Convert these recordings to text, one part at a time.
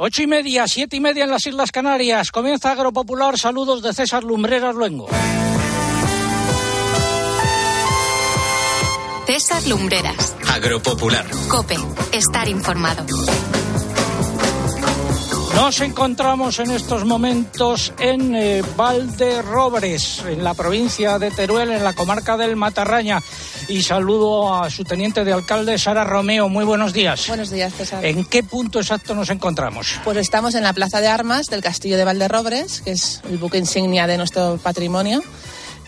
Ocho y media, siete y media en las Islas Canarias. Comienza Agropopular. Saludos de César Lumbreras Luengo. César Lumbreras. Agropopular. Cope. Estar informado. Nos encontramos en estos momentos en eh, Valderrobres, en la provincia de Teruel, en la comarca del Matarraña. Y saludo a su teniente de alcalde, Sara Romeo. Muy buenos días. Buenos días, César. ¿En qué punto exacto nos encontramos? Pues estamos en la Plaza de Armas del Castillo de Valderrobres, que es el buque insignia de nuestro patrimonio,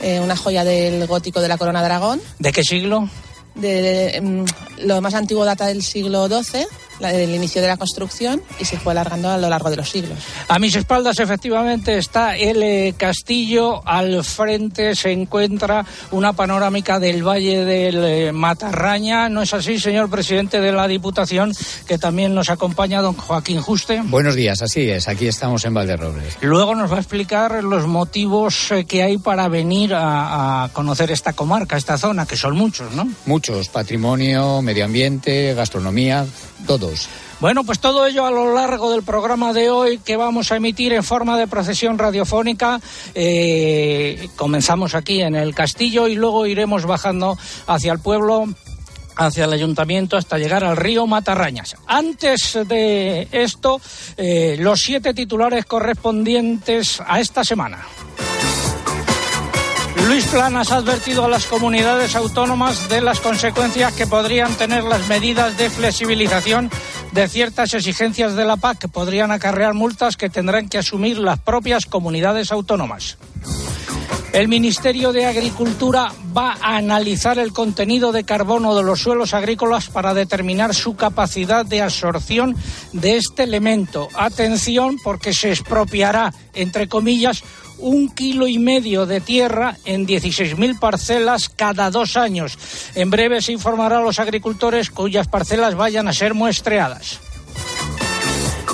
eh, una joya del gótico de la Corona de Aragón. ¿De qué siglo? De, de, mm, lo más antiguo data del siglo XII el inicio de la construcción y se fue alargando a lo largo de los siglos. A mis espaldas efectivamente está el eh, castillo, al frente se encuentra una panorámica del Valle del eh, Matarraña. ¿No es así, señor presidente de la Diputación, que también nos acompaña don Joaquín Juste? Buenos días, así es, aquí estamos en Valderrobles. Luego nos va a explicar los motivos eh, que hay para venir a, a conocer esta comarca, esta zona, que son muchos, ¿no? Muchos, patrimonio, medio ambiente, gastronomía, todos. Bueno, pues todo ello a lo largo del programa de hoy que vamos a emitir en forma de procesión radiofónica. Eh, comenzamos aquí en el castillo y luego iremos bajando hacia el pueblo hacia el ayuntamiento hasta llegar al río Matarrañas. Antes de esto, eh, los siete titulares correspondientes a esta semana. Luis Planas ha advertido a las comunidades autónomas de las consecuencias que podrían tener las medidas de flexibilización de ciertas exigencias de la PAC que podrían acarrear multas que tendrán que asumir las propias comunidades autónomas. El Ministerio de Agricultura va a analizar el contenido de carbono de los suelos agrícolas para determinar su capacidad de absorción de este elemento. Atención porque se expropiará, entre comillas, un kilo y medio de tierra en 16.000 parcelas cada dos años. En breve se informará a los agricultores cuyas parcelas vayan a ser muestreadas.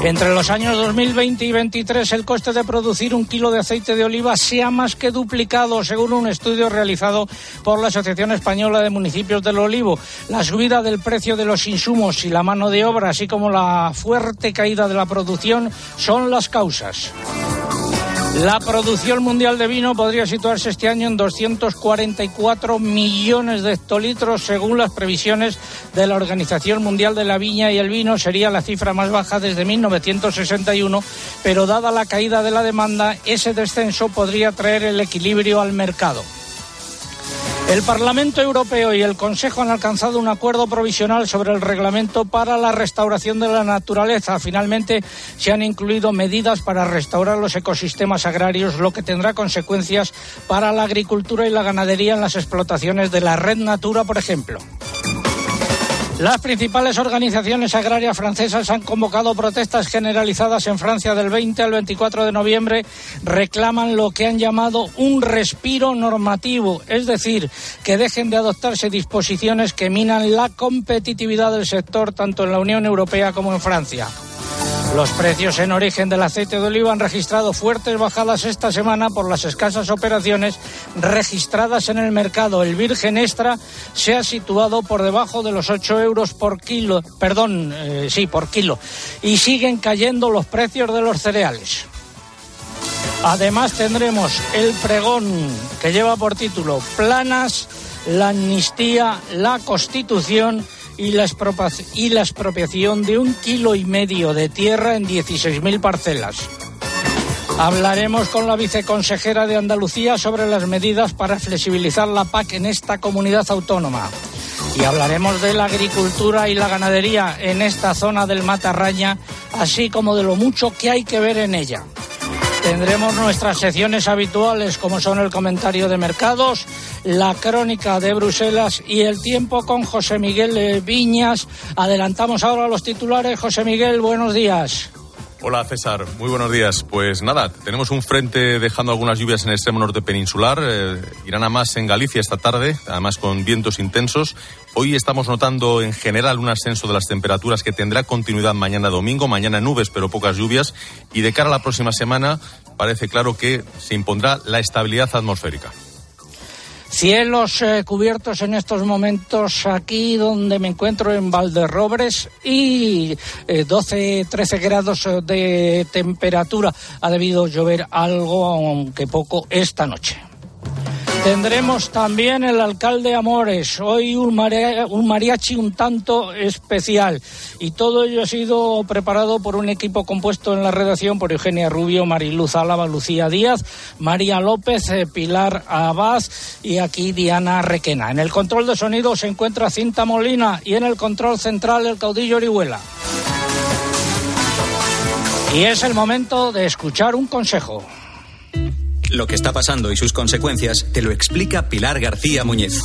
Entre los años 2020 y 2023 el coste de producir un kilo de aceite de oliva se ha más que duplicado, según un estudio realizado por la Asociación Española de Municipios del Olivo. La subida del precio de los insumos y la mano de obra, así como la fuerte caída de la producción, son las causas. La producción mundial de vino podría situarse este año en 244 millones de hectolitros, según las previsiones de la Organización Mundial de la Viña y el Vino. Sería la cifra más baja desde 1961, pero dada la caída de la demanda, ese descenso podría traer el equilibrio al mercado. El Parlamento Europeo y el Consejo han alcanzado un acuerdo provisional sobre el reglamento para la restauración de la naturaleza. Finalmente se han incluido medidas para restaurar los ecosistemas agrarios, lo que tendrá consecuencias para la agricultura y la ganadería en las explotaciones de la red Natura, por ejemplo. Las principales organizaciones agrarias francesas han convocado protestas generalizadas en Francia del 20 al 24 de noviembre. Reclaman lo que han llamado un respiro normativo, es decir, que dejen de adoptarse disposiciones que minan la competitividad del sector tanto en la Unión Europea como en Francia. Los precios en origen del aceite de oliva han registrado fuertes bajadas esta semana por las escasas operaciones registradas en el mercado. El virgen extra se ha situado por debajo de los 8 euros por kilo, perdón, eh, sí, por kilo, y siguen cayendo los precios de los cereales. Además tendremos el pregón que lleva por título Planas, la amnistía, la constitución y la, expropiación de un kilo y medio de tierra en 16.000 parcelas. Hablaremos con la viceconsejera de Andalucía sobre las medidas para flexibilizar la PAC en esta comunidad autónoma. Y hablaremos de la agricultura y la ganadería en esta zona del Matarraña, así como de lo mucho que hay que ver en ella. Tendremos nuestras secciones habituales como son el comentario de mercados, la crónica de Bruselas y el tiempo con José Miguel Viñas. Adelantamos ahora los titulares. José Miguel, buenos días. Hola César, muy buenos días. Pues nada, tenemos un frente dejando algunas lluvias en el extremo norte peninsular. Eh, irán a más en Galicia esta tarde, además con vientos intensos. Hoy estamos notando en general un ascenso de las temperaturas que tendrá continuidad mañana domingo. Mañana nubes, pero pocas lluvias. Y de cara a la próxima semana parece claro que se impondrá la estabilidad atmosférica. Cielos eh, cubiertos en estos momentos aquí donde me encuentro en Valderrobres y 12-13 grados de temperatura. Ha debido llover algo, aunque poco, esta noche. Tendremos también el alcalde Amores, hoy un, mariachi un tanto especial. Y todo ello ha sido preparado por un equipo compuesto en la redacción por Eugenia Rubio, Mariluz Álava, Lucía Díaz, María López, eh, Pilar Abad y aquí Diana Requena. En el control de sonido se encuentra Cinta Molina y en el control central el caudillo Orihuela. Y es el momento de escuchar un consejo. Lo que está pasando y sus consecuencias te lo explica Pilar García Muñez.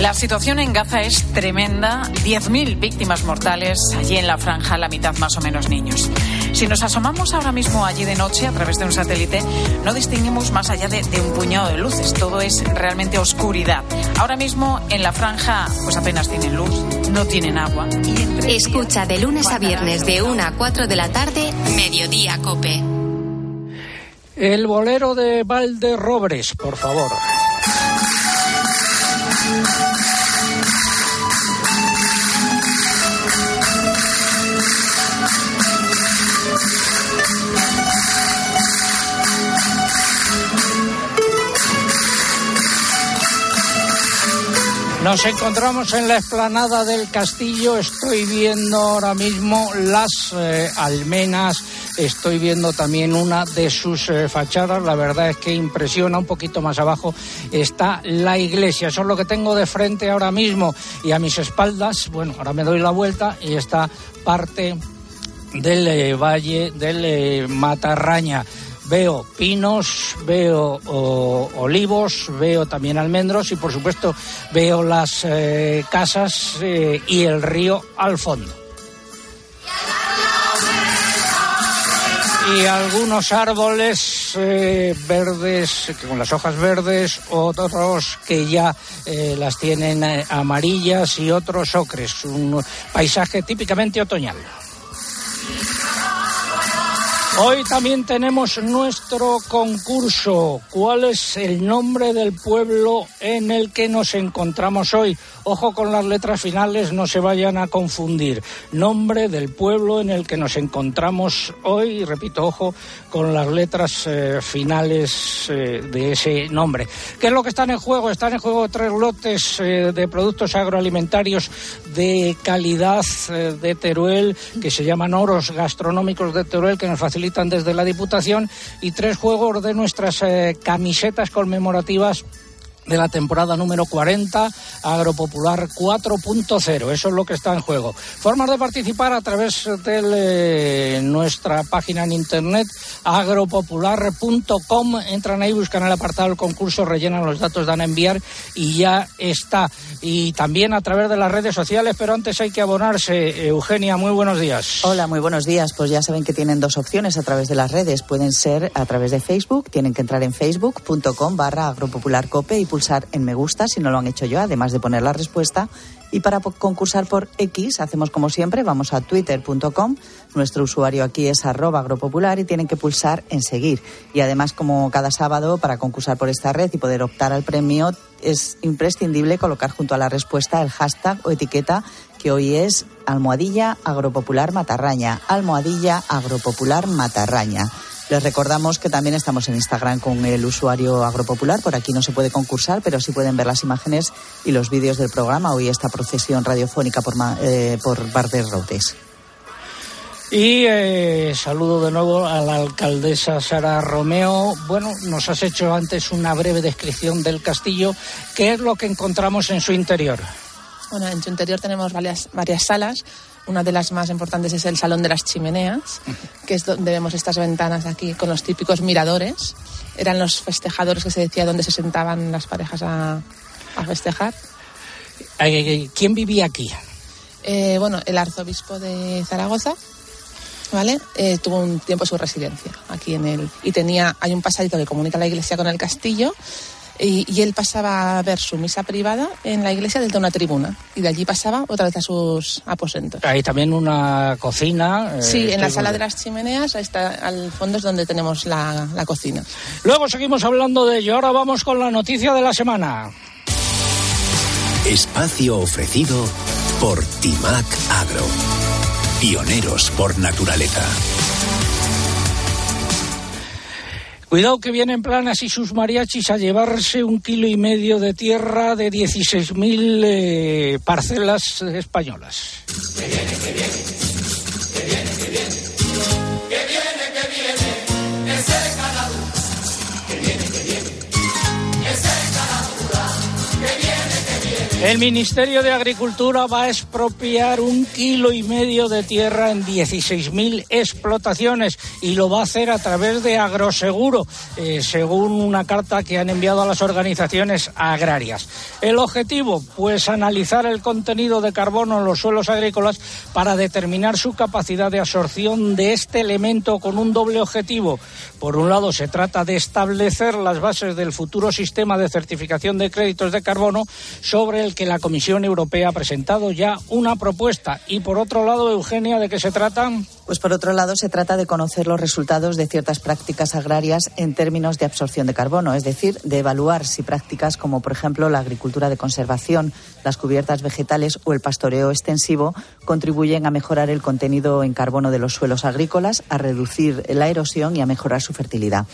La situación en Gaza es tremenda. 10.000 víctimas mortales, allí en la franja, la mitad más o menos niños. Si nos asomamos ahora mismo allí de noche a través de un satélite, no distinguimos más allá de, un puñado de luces. Todo es realmente oscuridad. Ahora mismo en la franja, pues apenas tienen luz, no tienen agua. Escucha de lunes a viernes de 1 a 4 de la tarde, Mediodía Cope. El bolero de Valderrobres, por favor. Nos encontramos en la explanada del castillo. Estoy viendo ahora mismo las eh, almenas. Estoy viendo también una de sus eh, fachadas. La verdad es que impresiona. Un poquito más abajo está la iglesia. Eso es lo que tengo de frente ahora mismo. Y a mis espaldas, bueno, ahora me doy la vuelta y está parte del eh, valle del Matarraña veo pinos, veo olivos, veo también almendros y por supuesto veo las eh, casas eh, y el río al fondo. Y algunos árboles eh, verdes, con las hojas verdes, otros que ya las tienen amarillas y otros ocres. Un paisaje típicamente otoñal. Hoy también tenemos nuestro concurso. ¿Cuál es el nombre del pueblo en el que nos encontramos hoy? Ojo con las letras finales, no se vayan a confundir. Nombre del pueblo en el que nos encontramos hoy, repito, ojo con las letras eh, finales eh, de ese nombre. ¿Qué es lo que están en juego? Están en juego tres lotes eh, de productos agroalimentarios de calidad de Teruel, que se llaman oros gastronómicos de Teruel, que nos facilitan desde la Diputación, y tres juegos de nuestras camisetas conmemorativas de la temporada número 40, Agropopular 4.0. Eso es lo que está en juego. Formas de participar a través de nuestra página en internet, agropopular.com. Entran ahí, buscan el apartado del concurso, rellenan los datos, dan a enviar y ya está. Y también a través de las redes sociales, pero antes hay que abonarse. Eugenia, muy buenos días. Hola, muy buenos días. Pues ya saben que tienen dos opciones a través de las redes. Pueden ser a través de Facebook, tienen que entrar en facebook.com barra agropopularcope y pulsar en me gusta si no lo han hecho yo, además de poner la respuesta. Y para concursar por X, hacemos como siempre, vamos a twitter.com. Nuestro usuario aquí es arroba agropopular y tienen que pulsar en seguir. Y además, como cada sábado, para concursar por esta red y poder optar al premio, es imprescindible colocar junto a la respuesta el hashtag o etiqueta que hoy es almohadilla agropopular matarraña. Almohadilla agropopular matarraña. Les recordamos que también estamos en Instagram con el usuario Agropopular. Por aquí no se puede concursar, pero sí pueden ver las imágenes y los vídeos del programa. Hoy esta procesión radiofónica por, eh, por Barder Routes. Y eh, saludo de nuevo a la alcaldesa Sara Romeo. Bueno, nos has hecho antes una breve descripción del castillo. ¿Qué es lo que encontramos en su interior? Bueno, en su interior tenemos varias, varias salas. Una de las más importantes es el Salón de las Chimeneas, que es donde vemos estas ventanas aquí con los típicos miradores. Eran los festejadores que se decía donde se sentaban las parejas a, festejar. ¿Quién vivía aquí? Eh, bueno, el arzobispo de Zaragoza, ¿vale? Eh, tuvo un tiempo su residencia aquí en el y tenía hay un pasadito que comunica la iglesia con el castillo y, él pasaba a ver su misa privada en la iglesia desde una tribuna y de allí pasaba otra vez a sus aposentos. Hay también una cocina. Eh, sí, en la sala de las chimeneas, ahí está, al fondo es donde tenemos la, la cocina. Luego seguimos hablando de ello. Ahora vamos con la noticia de la semana. Espacio ofrecido por Timac Agro. Pioneros por naturaleza. Cuidado que vienen planas y sus mariachis a llevarse un kilo y medio de tierra de 16.000 eh, parcelas españolas. El Ministerio de Agricultura va a expropiar un kilo y medio de tierra en 16.000 explotaciones y lo va a hacer a través de Agroseguro, eh, según una carta que han enviado a las organizaciones agrarias. El objetivo, pues analizar el contenido de carbono en los suelos agrícolas para determinar su capacidad de absorción de este elemento con un doble objetivo. Por un lado, se trata de establecer las bases del futuro sistema de certificación de créditos de carbono sobre el que la Comisión Europea ha presentado ya una propuesta. Y por otro lado, Eugenia, ¿de qué se trata? Pues por otro lado, se trata de conocer los resultados de ciertas prácticas agrarias en términos de absorción de carbono, es decir, de evaluar si prácticas como, por ejemplo, la agricultura de conservación, las cubiertas vegetales o el pastoreo extensivo contribuyen a mejorar el contenido en carbono de los suelos agrícolas, a reducir la erosión y a mejorar su fertilidad.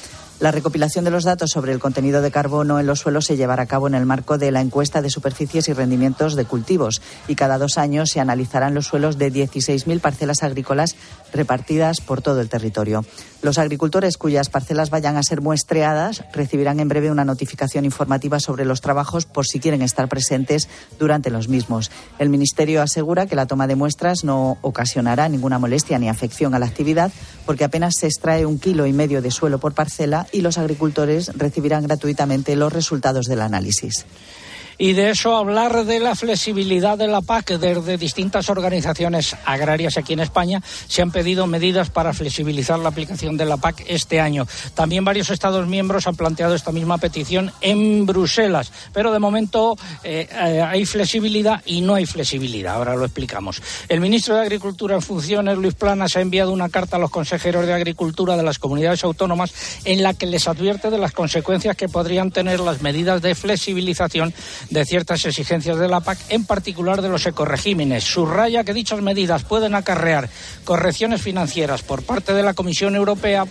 La recopilación de los datos sobre el contenido de carbono en los suelos se llevará a cabo en el marco de la encuesta de superficies y rendimientos de cultivos y cada dos años se analizarán los suelos de 16.000 parcelas agrícolas repartidas por todo el territorio. Los agricultores cuyas parcelas vayan a ser muestreadas recibirán en breve una notificación informativa sobre los trabajos por si quieren estar presentes durante los mismos. El Ministerio asegura que la toma de muestras no ocasionará ninguna molestia ni afección a la actividad porque apenas se extrae un kilo y medio de suelo por parcela y los agricultores recibirán gratuitamente los resultados del análisis y de eso hablar de la flexibilidad de la PAC. Desde distintas organizaciones agrarias aquí en España se han pedido medidas para flexibilizar la aplicación de la PAC este año. También varios Estados miembros han planteado esta misma petición en Bruselas, pero de momento eh, eh, hay flexibilidad y no hay flexibilidad. Ahora lo explicamos. El ministro de Agricultura en funciones, Luis Planas, ha enviado una carta a los consejeros de Agricultura de las comunidades autónomas en la que les advierte de las consecuencias que podrían tener las medidas de flexibilización de ciertas exigencias de la PAC, en particular de los ecoregímenes. Subraya que dichas medidas pueden acarrear correcciones financieras por parte de la Comisión Europea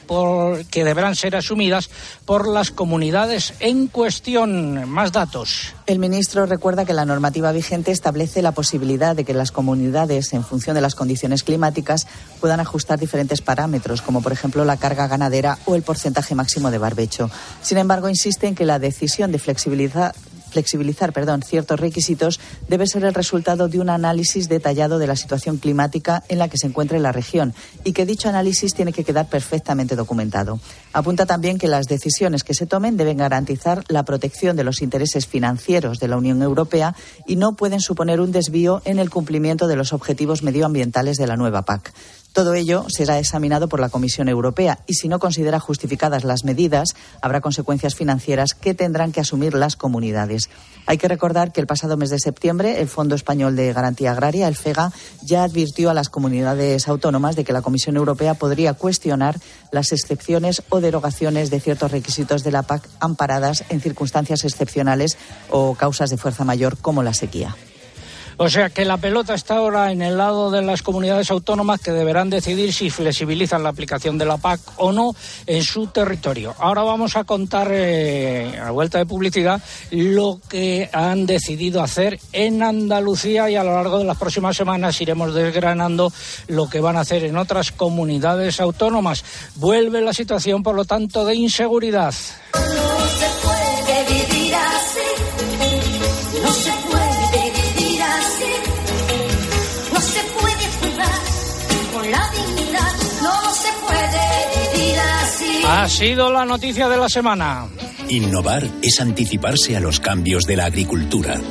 que deberán ser asumidas por las comunidades en cuestión. Más datos. El ministro recuerda que la normativa vigente establece la posibilidad de que las comunidades, en función de las condiciones climáticas, puedan ajustar diferentes parámetros, como por ejemplo la carga ganadera o el porcentaje máximo de barbecho. Sin embargo, insiste en que la decisión de flexibilizar flexibilizar perdón, ciertos requisitos debe ser el resultado de un análisis detallado de la situación climática en la que se encuentra la región y que dicho análisis tiene que quedar perfectamente documentado. Apunta también que las decisiones que se tomen deben garantizar la protección de los intereses financieros de la Unión Europea y no pueden suponer un desvío en el cumplimiento de los objetivos medioambientales de la nueva PAC. Todo ello será examinado por la Comisión Europea y si no considera justificadas las medidas, habrá consecuencias financieras que tendrán que asumir las comunidades. Hay que recordar que el pasado mes de septiembre el Fondo Español de Garantía Agraria, el FEGA, ya advirtió a las comunidades autónomas de que la Comisión Europea podría cuestionar las excepciones o derogaciones de ciertos requisitos de la PAC amparadas en circunstancias excepcionales o causas de fuerza mayor como la sequía. O sea que la pelota está ahora en el lado de las comunidades autónomas que deberán decidir si flexibilizan la aplicación de la PAC o no en su territorio. Ahora vamos a contar eh, a vuelta de publicidad lo que han decidido hacer en Andalucía y a lo largo de las próximas semanas iremos desgranando lo que van a hacer en otras comunidades autónomas. Vuelve la situación, por lo tanto, de inseguridad. Ha sido la noticia de la semana. Innovar es anticiparse a los cambios de la agricultura.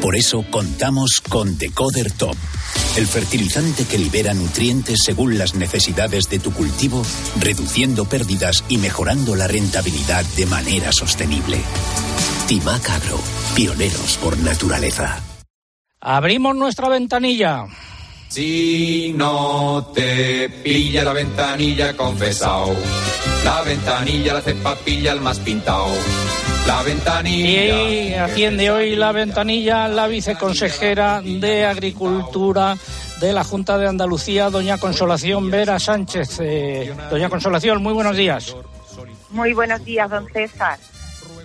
Por eso contamos con Decoder Top, el fertilizante que libera nutrientes según las necesidades de tu cultivo, reduciendo pérdidas y mejorando la rentabilidad de manera sostenible. Timac Agro, pioneros por naturaleza. Abrimos nuestra ventanilla. Si no te pilla la ventanilla confesao, la ventanilla la hace papilla el más pintao. la ventanilla. Y atiende hoy la ventanilla la viceconsejera de Agricultura de la Junta de Andalucía, doña Consolación Vera Sánchez. Eh, doña Consolación, muy buenos días. Muy buenos días, don César.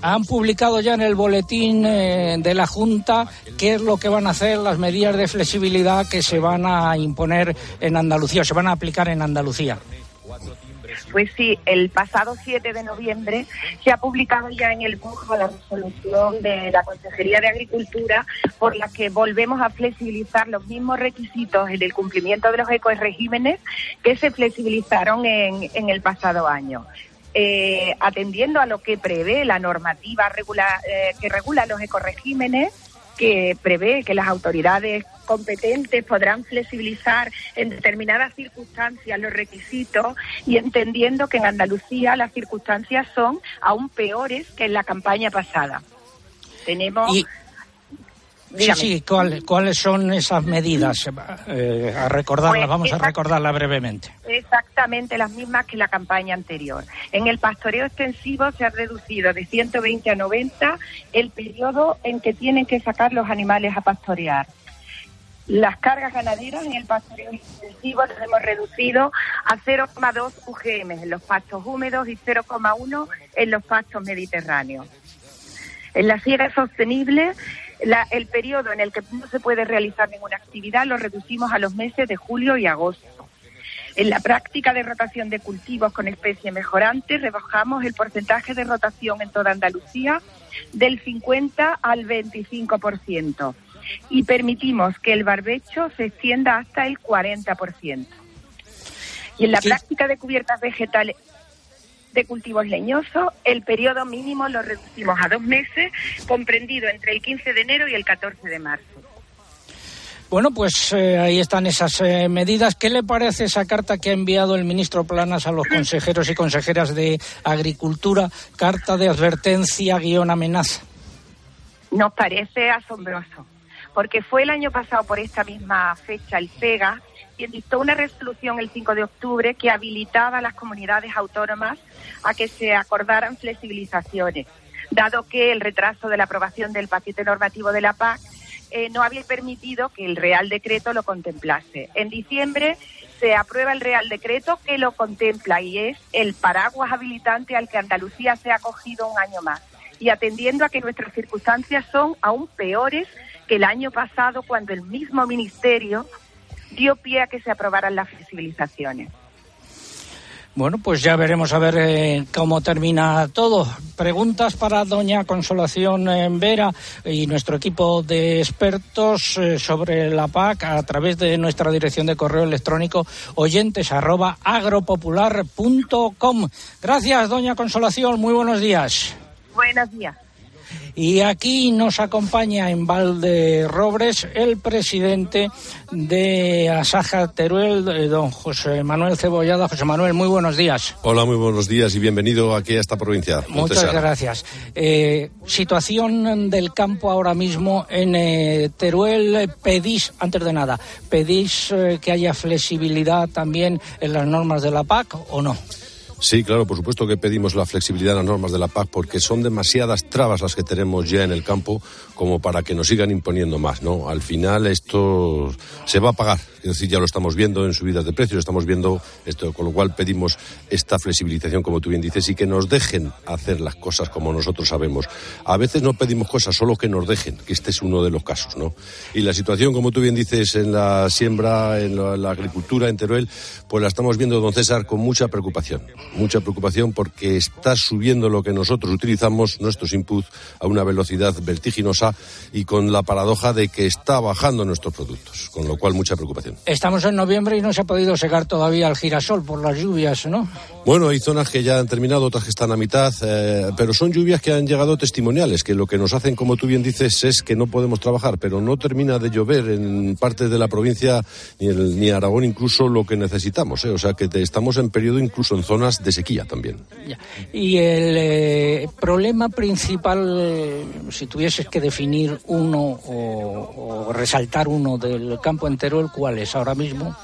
Han publicado ya en el boletín eh, de la Junta qué es lo que van a hacer, las medidas de flexibilidad que se van a imponer en Andalucía, o se van a aplicar en Andalucía. Pues sí, el pasado 7 de noviembre se ha publicado ya en el BUJ la resolución de la Consejería de Agricultura por la que volvemos a flexibilizar los mismos requisitos en el cumplimiento de los ecoregímenes que se flexibilizaron en, en el pasado año. Eh, atendiendo a lo que prevé la normativa regula- eh, que regula los ecoregímenes, que prevé que las autoridades competentes podrán flexibilizar en determinadas circunstancias los requisitos y entendiendo que en Andalucía las circunstancias son aún peores que en la campaña pasada. Tenemos... Dígame. sí, ¿cuál- ¿cuáles son esas medidas? Eh, a recordarlas, Pues vamos a recordarlas brevemente. Exactamente las mismas que la campaña anterior. En el pastoreo extensivo se ha reducido de 120 a 90 el periodo en que tienen que sacar los animales a pastorear. Las cargas ganaderas en el pastoreo extensivo las hemos reducido a 0,2 UGM en los pastos húmedos y 0,1 en los pastos mediterráneos. En la siega sostenible, la- el periodo en el que no se puede realizar ninguna actividad lo reducimos a los meses de julio y agosto. En la práctica de rotación de cultivos con especie mejorante, rebajamos el porcentaje de rotación en toda Andalucía del 50 al 25% y permitimos que el barbecho se extienda hasta el 40%. Y en la Sí. práctica de cubiertas vegetales de cultivos leñosos, el periodo mínimo lo reducimos a dos meses, comprendido entre el 15 de enero y el 14 de marzo. Bueno, pues eh, ahí están esas eh, medidas. ¿Qué le parece esa carta que ha enviado el ministro Planas a los consejeros y consejeras de Agricultura? Carta de advertencia guion amenaza. Nos parece asombroso, porque fue el año pasado por esta misma fecha el quien dictó una resolución el 5 de octubre que habilitaba a las comunidades autónomas a que se acordaran flexibilizaciones, dado que el retraso de la aprobación del paquete normativo de la PAC eh, no había permitido que el Real Decreto lo contemplase. En diciembre se aprueba el Real Decreto que lo contempla y es el paraguas habilitante al que Andalucía se ha acogido un año más. Y atendiendo a que nuestras circunstancias son aún peores que el año pasado cuando el mismo Ministerio dio pie a que se aprobaran las flexibilizaciones. Bueno, pues ya veremos a ver eh, cómo termina todo. Preguntas para doña Consolación eh, Vera y nuestro equipo de expertos eh, sobre la PAC a través de nuestra dirección de correo electrónico oyentes arroba. Gracias, doña Consolación. Muy buenos días. Buenos días. Y aquí nos acompaña en Valderrobres el presidente de Asaja Teruel, eh, don José Manuel Cebollada. José Manuel, muy buenos días. Hola, muy buenos días y bienvenido aquí a esta provincia. Muchas gracias. Eh, situación del campo ahora mismo en eh, Teruel. Pedís, antes de nada, pedís eh, que haya flexibilidad también en las normas de la PAC o no? Sí, claro, por supuesto que pedimos la flexibilidad en las normas de la PAC porque son demasiadas trabas las que tenemos ya en el campo como para que nos sigan imponiendo más, ¿no? Al final esto se va a pagar, es decir, ya lo estamos viendo en subidas de precios, estamos viendo esto, con lo cual pedimos esta flexibilización, como tú bien dices, y que nos dejen hacer las cosas como nosotros sabemos. A veces no pedimos cosas, solo que nos dejen, que este es uno de los casos, ¿no? Y la situación, como tú bien dices, en la siembra, en la, la agricultura, en Teruel, pues la estamos viendo, don César, con mucha preocupación. Mucha preocupación porque está subiendo lo que nosotros utilizamos, nuestros inputs, a una velocidad vertiginosa y con la paradoja de que está bajando nuestros productos, con lo cual mucha preocupación. Estamos en noviembre y no se ha podido secar todavía el girasol por las lluvias, ¿no? Bueno, hay zonas que ya han terminado, otras que están a mitad, eh, pero son lluvias que han llegado testimoniales, que lo que nos hacen, como tú bien dices, es que no podemos trabajar, pero no termina de llover en parte de la provincia, ni, el- ni Aragón incluso lo que necesitamos, ¿eh? o sea que te- estamos en periodo incluso en zonas de sequía también. Y el eh, problema principal, eh, si tuvieses que definir uno o, o resaltar uno del campo entero, ¿el cuál es ahora mismo?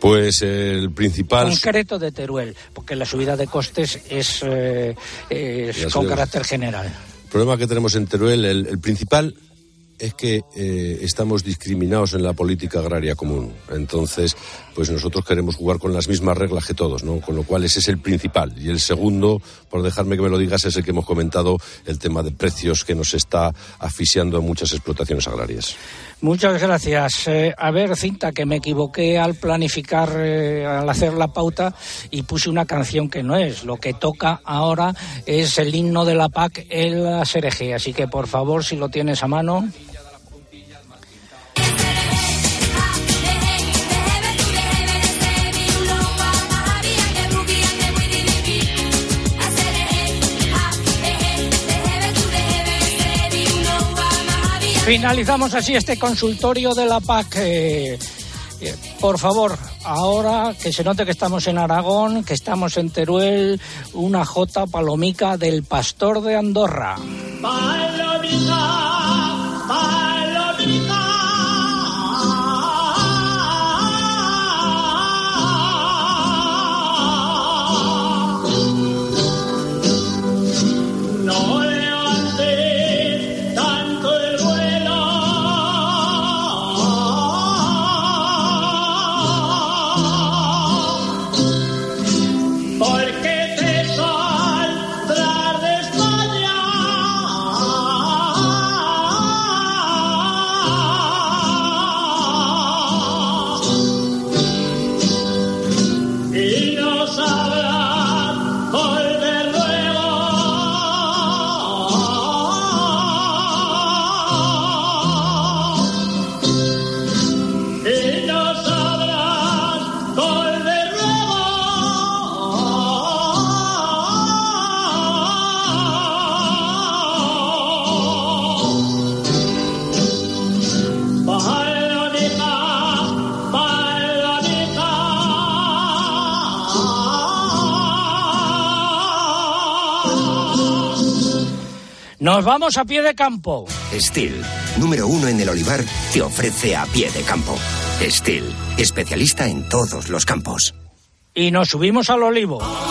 Pues el principal... Concreto de Teruel, porque la subida de costes es, eh, es con carácter general. El problema que tenemos en Teruel, el, el principal es que eh, estamos discriminados en la política agraria común. Entonces, pues nosotros queremos jugar con las mismas reglas que todos, ¿no? Con lo cual ese es el principal. Y el segundo, por dejarme que me lo digas, es el que hemos comentado, el tema de precios que nos está asfixiando en muchas explotaciones agrarias. Muchas gracias. Eh, a ver, Cinta, que me equivoqué al planificar, eh, al hacer la pauta y puse una canción que no es. Lo que toca ahora es el himno de la PAC en la SRG. Así que, por favor, si lo tienes a mano. Finalizamos así este consultorio de la PAC. Eh, eh, por favor, ahora que se note que estamos en Aragón, que estamos en Teruel, una J palomica del pastor de Andorra. Nos vamos a pie de campo. Steel, número uno en el olivar, te ofrece a pie de campo. Steel, especialista en todos los campos. Y nos subimos al olivo. Al olivo,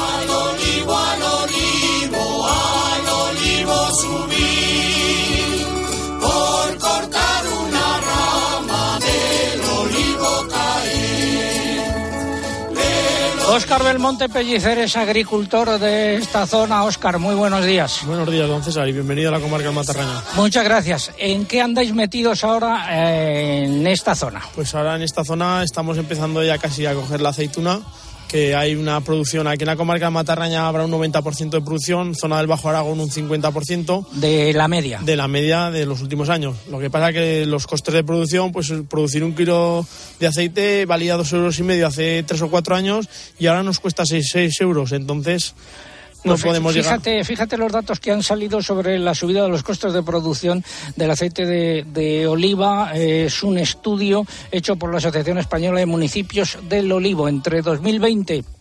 Óscar Belmonte Pellicer es agricultor de esta zona. Óscar, muy buenos días. Buenos días, don César, y bienvenido a la comarca Matarraña. Muchas gracias. ¿En qué andáis metidos ahora eh, en esta zona? Pues ahora en esta zona estamos empezando ya casi a coger la aceituna, que hay una producción aquí en la comarca de Matarraña habrá un 90% de producción, zona del Bajo Aragón un 50%. De la media. De la media de los últimos años. Lo que pasa que los costes de producción, pues producir un kilo de aceite valía dos euros y medio hace tres o cuatro años y ahora nos cuesta seis, seis euros. Entonces no Pues podemos fíjate, llegar. Fíjate los datos que han salido sobre la subida de los costes de producción del aceite de, de oliva. Eh, es un estudio hecho por la Asociación Española de Municipios del Olivo. Entre 2020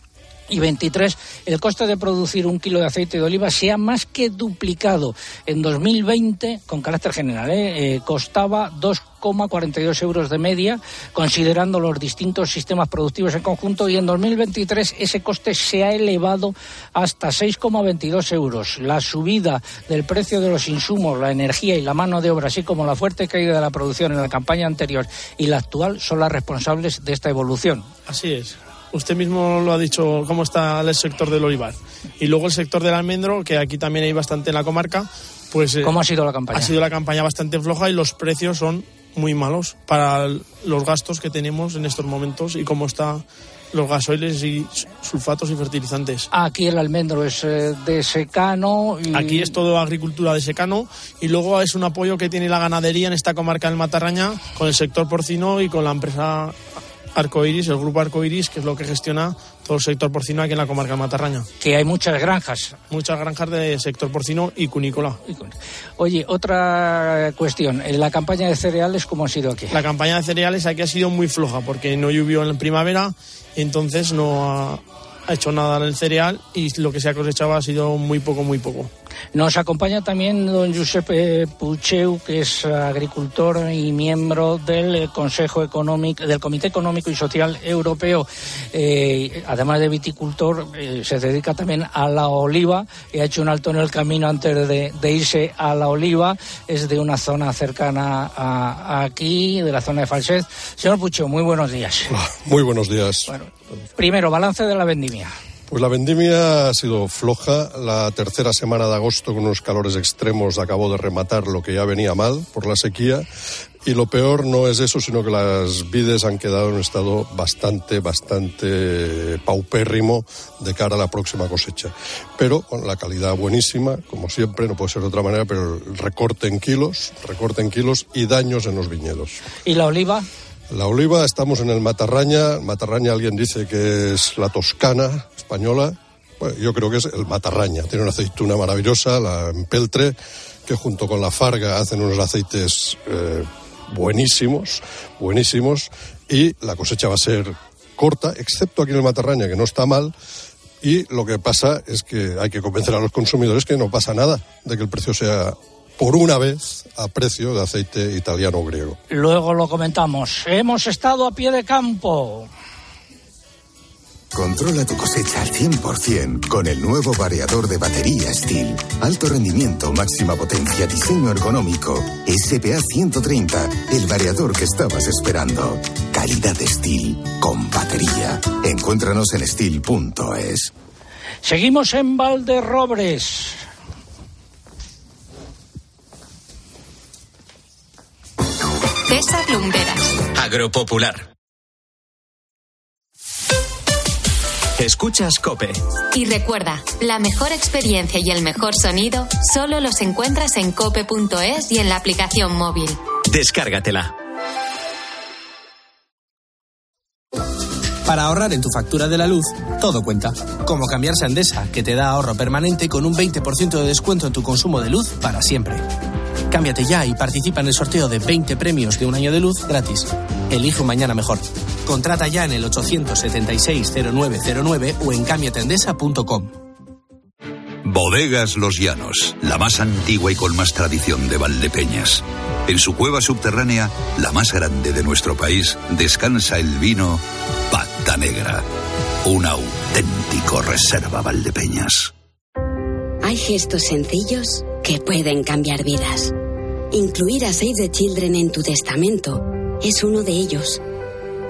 y 23, el coste de producir un kilo de aceite de oliva se ha más que duplicado. En 2020, con carácter general, ¿eh? Eh, costaba 2,42 euros de media, considerando los distintos sistemas productivos en conjunto, y en 2023 ese coste se ha elevado hasta 6,22 euros. La subida del precio de los insumos, la energía y la mano de obra, así como la fuerte caída de la producción en la campaña anterior y la actual, son las responsables de esta evolución. Así es. Usted mismo lo ha dicho, cómo está el sector del olivar. Y luego el sector del almendro, que aquí también hay bastante en la comarca. Pues, eh, ¿Cómo ha sido la campaña? Ha sido la campaña bastante floja y los precios son muy malos para los gastos que tenemos en estos momentos y cómo están los gasoiles y sulfatos y fertilizantes. Aquí el almendro es eh, de secano. Y... Aquí es todo agricultura de secano y luego es un apoyo que tiene la ganadería en esta comarca del Matarraña con el sector porcino y con la empresa Arcoiris, el grupo Arcoiris, que es lo que gestiona todo el sector porcino aquí en la comarca Matarraña. Que hay muchas granjas. Muchas granjas de sector porcino y cunícola. Oye, otra cuestión. ¿En la campaña de cereales cómo ha sido aquí? La campaña de cereales aquí ha sido muy floja porque no llovió en primavera entonces no ha, ha hecho nada en el cereal y lo que se ha cosechado ha sido muy poco, muy poco. Nos acompaña también don Giuseppe Pucheu, que es agricultor y miembro del Consejo Económico, del Comité Económico y Social Europeo. Eh, además de viticultor, eh, se dedica también a la oliva y ha hecho un alto en el camino antes de, de irse a la oliva. Es de una zona cercana a, a aquí, de la zona de Falset. Señor Pucheu, muy buenos días. Muy buenos días. Primero, balance de la vendimia. Pues la vendimia ha sido floja. La tercera semana de agosto, con unos calores extremos, acabó de rematar lo que ya venía mal por la sequía. Y lo peor no es eso, sino que las vides han quedado en un estado bastante, bastante paupérrimo de cara a la próxima cosecha. Pero con la calidad buenísima, como siempre, no puede ser de otra manera, pero recorte en kilos, recorte en kilos y daños en los viñedos. ¿Y la oliva? La oliva, estamos en el Matarraña. Matarraña alguien dice que es la toscana española. Bueno, yo creo que es el Matarraña. Tiene una aceituna maravillosa, la empeltre, que junto con la farga hacen unos aceites eh, buenísimos, buenísimos. Y la cosecha va a ser corta, excepto aquí en el Matarraña, que no está mal. Y lo que pasa es que hay que convencer a los consumidores que no pasa nada de que el precio sea por una vez a precio de aceite italiano o griego. Luego lo comentamos. Hemos estado a pie de campo. Controla tu cosecha al 100% con el nuevo variador de batería Steel. Alto rendimiento, máxima potencia, diseño ergonómico. SPA 130, el variador que estabas esperando. Calidad Steel con batería. Encuéntranos en steel.es. Seguimos en Valderrobres. Lumberas. Agropopular. Escuchas Cope. Y recuerda, la mejor experiencia y el mejor sonido solo los encuentras en cope.es y en la aplicación móvil. Descárgatela. Para ahorrar en tu factura de la luz, todo cuenta. Como cambiarse a Endesa, que te da ahorro permanente con un 20% de descuento en tu consumo de luz para siempre. Cámbiate ya y participa en el sorteo de 20 premios de un año de luz gratis. Elige un mañana mejor. Contrata ya en el 876-0909 o en cambiatendesa.com. Bodegas Los Llanos, la más antigua y con más tradición de Valdepeñas. En su cueva subterránea, la más grande de nuestro país, descansa el vino Pata Negra, un auténtico reserva Valdepeñas. Hay gestos sencillos que pueden cambiar vidas. Incluir a Save the Children en tu testamento es uno de ellos.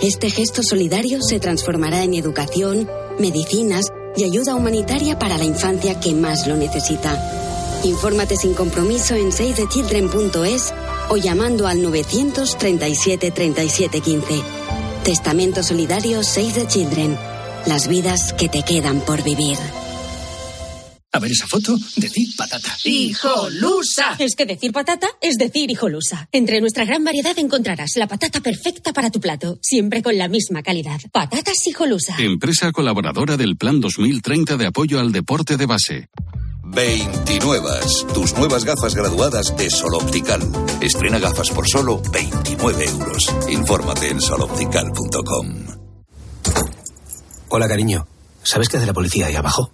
Este gesto solidario se transformará en educación, medicinas y ayuda humanitaria para la infancia que más lo necesita. Infórmate sin compromiso en savethechildren.es o llamando al 937 37 15. Testamento solidario Save the Children. Las vidas que te quedan por vivir. A ver esa foto, decir patata. ¡Hijolusa! Es que decir patata es decir hijolusa. Entre nuestra gran variedad encontrarás la patata perfecta para tu plato, siempre con la misma calidad. Patatas hijolusa. Empresa colaboradora del Plan 2030 de apoyo al deporte de base. 29. Tus nuevas gafas graduadas de Sol Optical. Estrena gafas por solo 29 euros. Infórmate en soloptical.com. Hola, cariño. ¿Sabes qué hace la policía ahí abajo?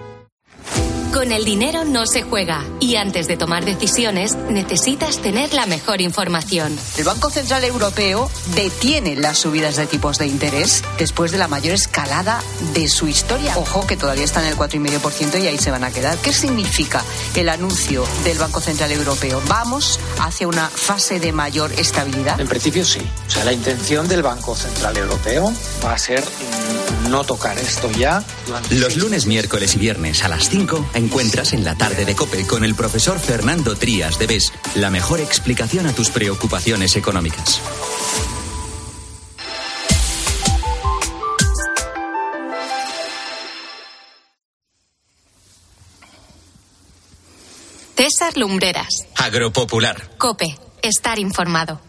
Con el dinero no se juega y antes de tomar decisiones necesitas tener la mejor información. El Banco Central Europeo detiene las subidas de tipos de interés después de la mayor escalada de su historia. Ojo que todavía están en el 4,5% y ahí se van a quedar. ¿Qué significa el anuncio del Banco Central Europeo? ¿Vamos hacia una fase de mayor estabilidad? En principio sí. O sea, la intención del Banco Central Europeo va a ser no tocar esto ya. Los lunes, miércoles y viernes a las 5 encuentras en la tarde de Cope con el profesor Fernando Trías de BES la mejor explicación a tus preocupaciones económicas. César Lumbreras. Agropopular. Cope. estar informado.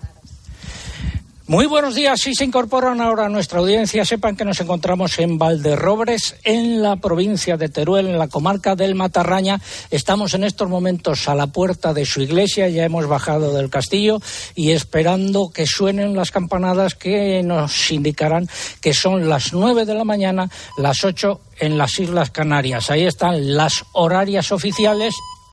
Muy buenos días. Si se incorporan ahora a nuestra audiencia, sepan que nos encontramos en Valderrobres, en la provincia de Teruel, en la comarca del Matarraña. Estamos en estos momentos a la puerta de su iglesia, ya hemos bajado del castillo y esperando que suenen las campanadas que nos indicarán que son las nueve de la mañana, las ocho en las Islas Canarias. Ahí están las horarias oficiales